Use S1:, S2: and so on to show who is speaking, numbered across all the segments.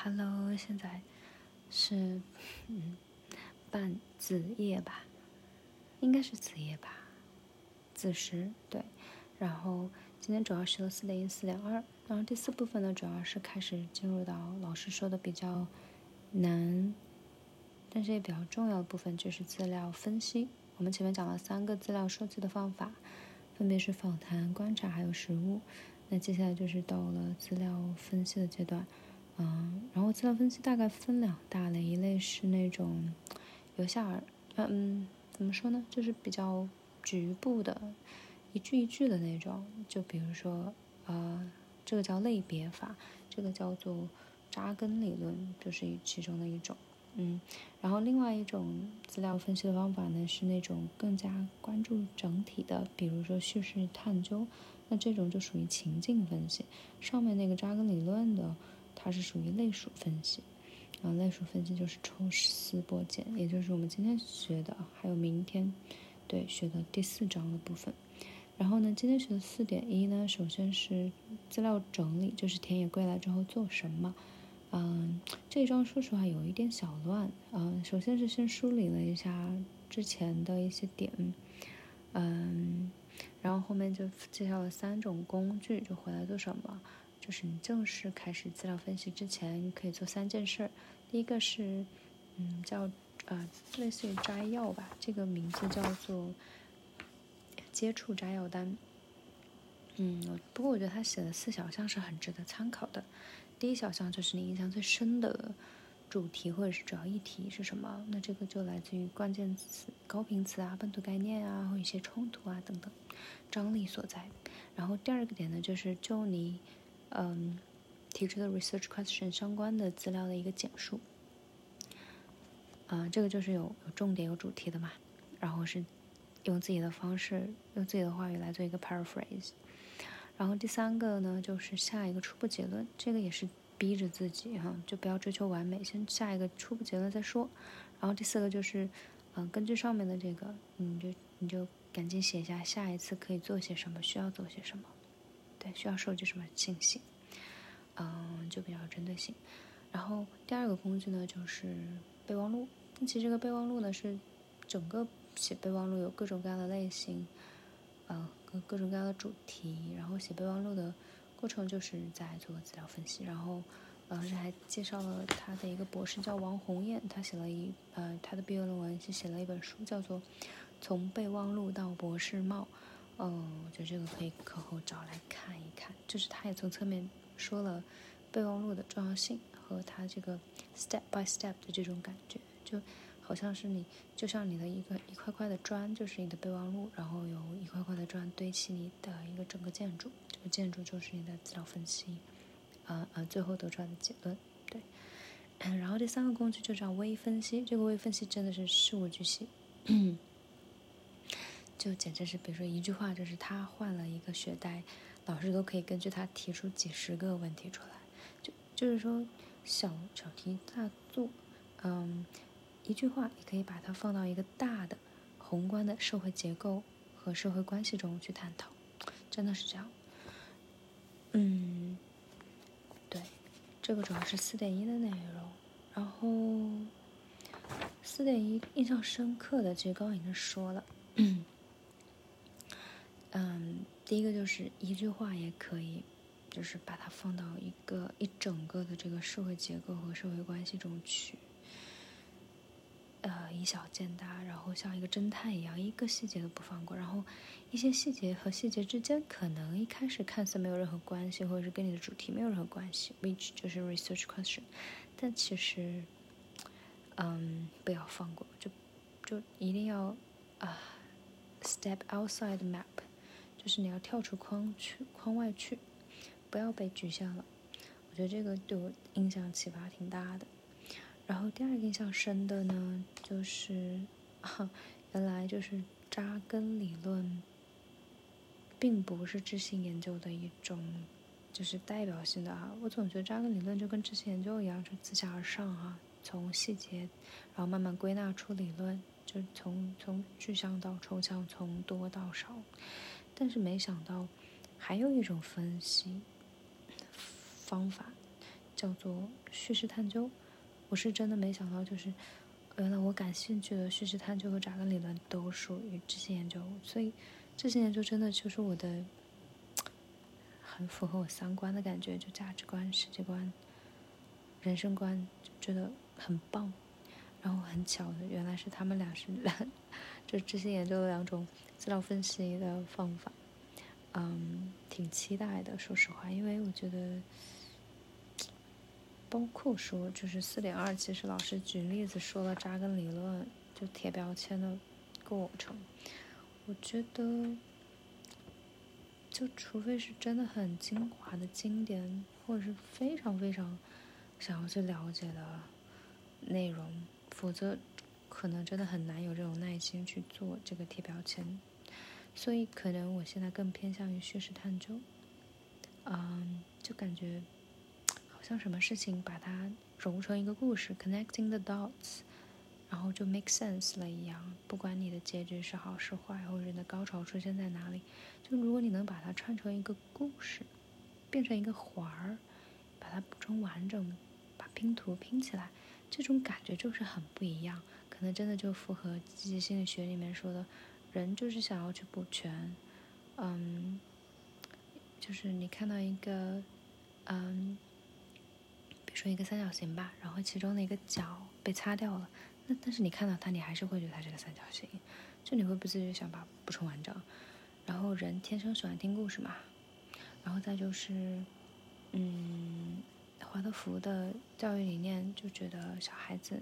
S1: Hello，现在是嗯半子夜吧，应该是子夜吧，子时对。然后今天主要学了四点一、四点二，然后第四部分呢，主要是开始进入到老师说的比较难，但是也比较重要的部分，就是资料分析。我们前面讲了三个资料收集的方法，分别是访谈、观察还有实物。那接下来就是到了资料分析的阶段。嗯，然后资料分析大概分两大类，一类是那种由下而，嗯，怎么说呢，就是比较局部的，一句一句的那种。就比如说，呃，这个叫类别法，这个叫做扎根理论，就是其中的一种。嗯，然后另外一种资料分析的方法呢，是那种更加关注整体的，比如说叙事探究，那这种就属于情境分析。上面那个扎根理论的。它是属于类属分析，然后类属分析就是抽丝剥茧，也就是我们今天学的，还有明天对学的第四章的部分。然后呢，今天学的四点一呢，首先是资料整理，就是田野归来之后做什么。嗯，这一章说实话有一点小乱。嗯，首先是先梳理了一下之前的一些点，嗯，然后后面就介绍了三种工具，就回来做什么。就是你正式开始资料分析之前，可以做三件事儿。第一个是，嗯，叫呃，类似于摘要吧，这个名字叫做接触摘要单。嗯，不过我觉得他写的四小项是很值得参考的。第一小项就是你印象最深的主题或者是主要议题是什么？那这个就来自于关键词、高频词啊、本土概念啊，或一些冲突啊等等，张力所在。然后第二个点呢，就是就你。嗯，提出的 research question 相关的资料的一个简述，啊，这个就是有有重点有主题的嘛，然后是用自己的方式用自己的话语来做一个 paraphrase，然后第三个呢就是下一个初步结论，这个也是逼着自己哈，就不要追求完美，先下一个初步结论再说，然后第四个就是嗯，根据上面的这个，你就你就赶紧写一下下一次可以做些什么，需要做些什么。对，需要收集什么信息？嗯，就比较有针对性。然后第二个工具呢，就是备忘录。其实这个备忘录呢，是整个写备忘录有各种各样的类型，嗯，各各种各样的主题。然后写备忘录的过程就是在做资料分析。然后老师还介绍了他的一个博士叫王红艳，他写了一呃他的毕业论文是写了一本书，叫做《从备忘录到博士帽》。嗯，我觉得这个可以课后找来看一看。就是他也从侧面说了备忘录的重要性和他这个 step by step 的这种感觉，就好像是你就像你的一个一块块的砖，就是你的备忘录，然后有一块块的砖堆起你的一个整个建筑，这个建筑就是你的资料分析，啊啊，最后得出来的结论。对，然后第三个工具就叫微分析，这个微分析真的是事无巨细。就简直是，比如说一句话，就是他换了一个学代，老师都可以根据他提出几十个问题出来。就就是说，小小题大做，嗯，一句话你可以把它放到一个大的、宏观的社会结构和社会关系中去探讨，真的是这样。嗯，对，这个主要是四点一的内容。然后四点一印象深刻的，其实刚刚已经说了。嗯，第一个就是一句话也可以，就是把它放到一个一整个的这个社会结构和社会关系中去，呃，以小见大，然后像一个侦探一样，一个细节都不放过。然后一些细节和细节之间，可能一开始看似没有任何关系，或者是跟你的主题没有任何关系，which 就是 research question，但其实，嗯，不要放过，就就一定要啊，step outside the map。就是你要跳出框去框外去，不要被局限了。我觉得这个对我印象启发挺大的。然后第二个印象深的呢，就是哈原来就是扎根理论，并不是知性研究的一种，就是代表性的啊。我总觉得扎根理论就跟知性研究一样，就自下而上啊，从细节，然后慢慢归纳出理论，就从从具象到抽象，从多到少。但是没想到，还有一种分析方法，叫做叙事探究。我是真的没想到，就是原来我感兴趣的叙事探究和扎根理论都属于这些研究，所以这些研究真的就是我的很符合我三观的感觉，就价值观、世界观、人生观，觉得很棒。然后很巧的，原来是他们俩是两，就之前研究的两种资料分析的方法。嗯，挺期待的，说实话，因为我觉得。包括说，就是四点二，其实老师举例子说了扎根理论，就贴标签的过程。我觉得，就除非是真的很精华的经典，或者是非常非常想要去了解的内容，否则可能真的很难有这种耐心去做这个贴标签。所以，可能我现在更偏向于叙事探究。嗯，就感觉好。像什么事情把它揉成一个故事，connecting the dots，然后就 make sense 了一样。不管你的结局是好是坏，或者你的高潮出现在哪里，就如果你能把它串成一个故事，变成一个环儿，把它补充完整，把拼图拼起来，这种感觉就是很不一样。可能真的就符合积极心理学里面说的，人就是想要去补全。嗯，就是你看到一个，嗯。比如说一个三角形吧，然后其中的一个角被擦掉了，那但是你看到它，你还是会觉得它是个三角形，就你会不自觉想把补充完整。然后人天生喜欢听故事嘛，然后再就是，嗯，华德福的教育理念就觉得小孩子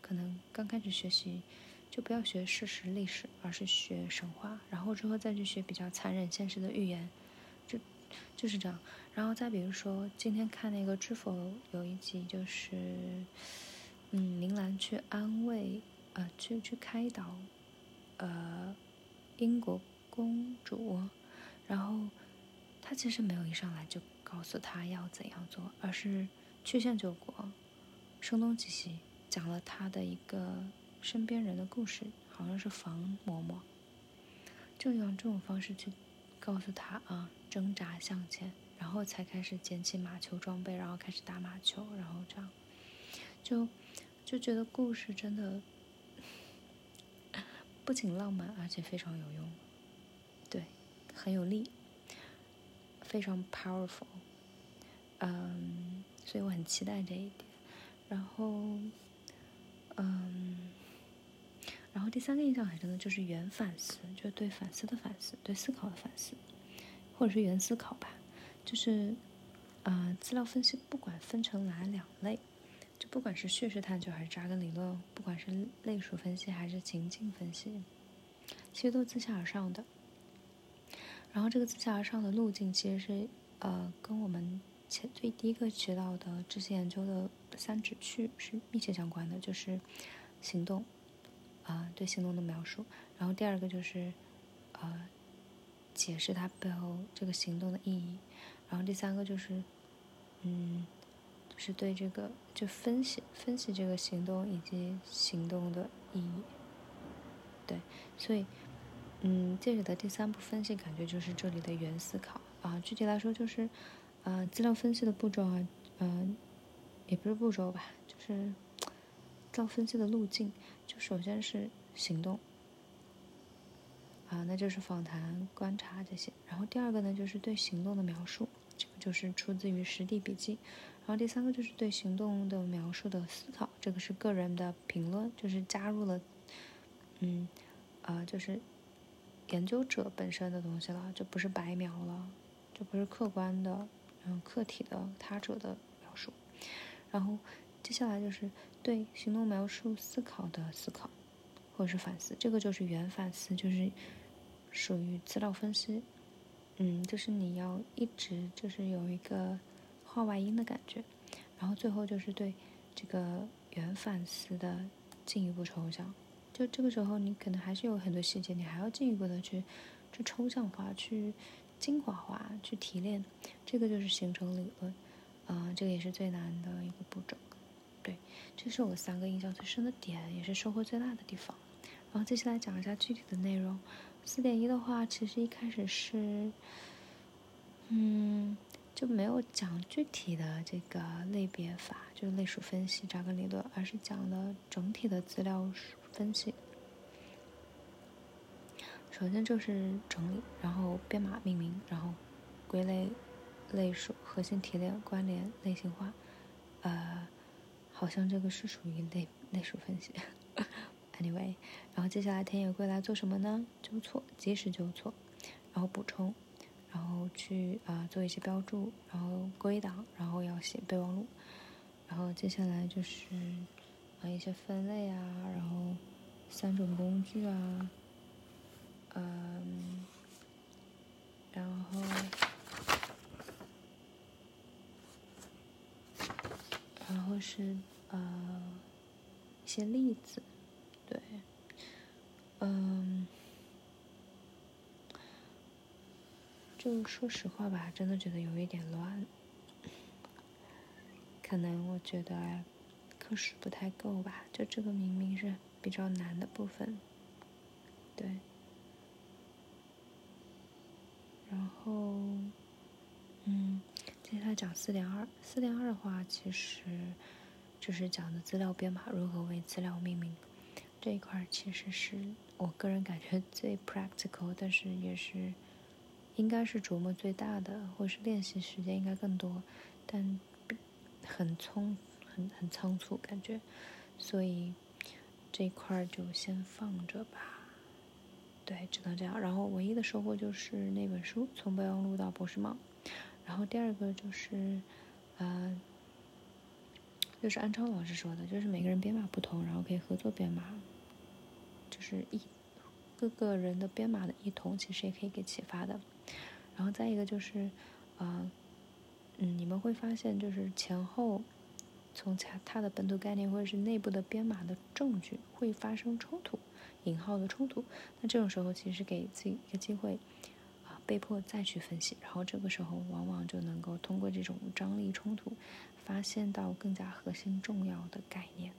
S1: 可能刚开始学习就不要学事实历史，而是学神话，然后之后再去学比较残忍现实的寓言，就就是这样。然后再比如说，今天看那个《知否》有一集，就是，嗯，明兰去安慰，呃，去去开导，呃，英国公主，然后她其实没有一上来就告诉他要怎样做，而是曲线救国，声东击西，讲了他的一个身边人的故事，好像是房嬷嬷，就用这种方式去告诉他啊，挣扎向前。然后才开始捡起马球装备，然后开始打马球，然后这样，就就觉得故事真的 不仅浪漫，而且非常有用，对，很有力，非常 powerful，嗯，所以我很期待这一点。然后，嗯，然后第三个印象很深的就是原反思，就是对反思的反思，对思考的反思，或者是原思考吧。就是，呃，资料分析不管分成哪两类，就不管是叙事探究还是扎根理论，不管是类属分析还是情境分析，其实都自下而上的。然后这个自下而上的路径，其实是呃，跟我们前最第一个学到的知识研究的三指去是密切相关的，就是行动，啊，对行动的描述。然后第二个就是，呃，解释它背后这个行动的意义。然后第三个就是，嗯，就是对这个就分析分析这个行动以及行动的意义，对，所以，嗯，这里的第三步分析感觉就是这里的原思考。啊，具体来说就是，呃，资料分析的步骤啊，嗯，也不是步骤吧，就是资料分析的路径，就首先是行动，啊，那就是访谈、观察这些，然后第二个呢就是对行动的描述。这个就是出自于实地笔记，然后第三个就是对行动的描述的思考，这个是个人的评论，就是加入了，嗯，呃，就是研究者本身的东西了，就不是白描了，就不是客观的，嗯，客体的他者的描述，然后接下来就是对行动描述思考的思考，或者是反思，这个就是原反思，就是属于资料分析。嗯，就是你要一直就是有一个画外音的感觉，然后最后就是对这个原反思的进一步抽象。就这个时候，你可能还是有很多细节，你还要进一步的去去抽象化、去精华化、去提炼。这个就是形成理论，啊，这个也是最难的一个步骤。对，这是我三个印象最深的点，也是收获最大的地方。然后接下来讲一下具体的内容。四点一的话，其实一开始是，嗯，就没有讲具体的这个类别法，就是类属分析扎根理论，而是讲的整体的资料分析。首先就是整理，然后编码命名，然后归类、类属、核心提炼、关联、类型化。呃，好像这个是属于类类属分析。Anyway，然后接下来田野归来做什么呢？纠错，及时纠错，然后补充，然后去啊做一些标注，然后归档，然后要写备忘录，然后接下来就是啊一些分类啊，然后三种工具啊。嗯，然后，然后是呃一些例子，对，嗯，就说实话吧，真的觉得有一点乱，可能我觉得课时不太够吧，就这个明明是比较难的部分，对。然后，嗯，接下来讲四点二。四点二的话，其实就是讲的资料编码如何为资料命名这一块，其实是我个人感觉最 practical，但是也是应该是琢磨最大的，或是练习时间应该更多，但很匆很很仓促感觉，所以这块就先放着吧。对，只能这样。然后唯一的收获就是那本书从备忘录到博士帽。然后第二个就是，呃，就是安超老师说的，就是每个人编码不同，然后可以合作编码，就是一各个人的编码的异同，其实也可以给启发的。然后再一个就是，呃，嗯，你们会发现就是前后从它它的本土概念或者是内部的编码的证据会发生冲突。引号的冲突，那这种时候其实给自己一个机会，啊，被迫再去分析，然后这个时候往往就能够通过这种张力冲突，发现到更加核心重要的概念，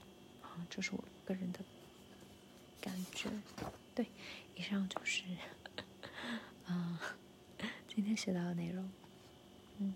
S1: 啊，这是我个人的感觉。对，以上就是，啊，今天学到的内容。嗯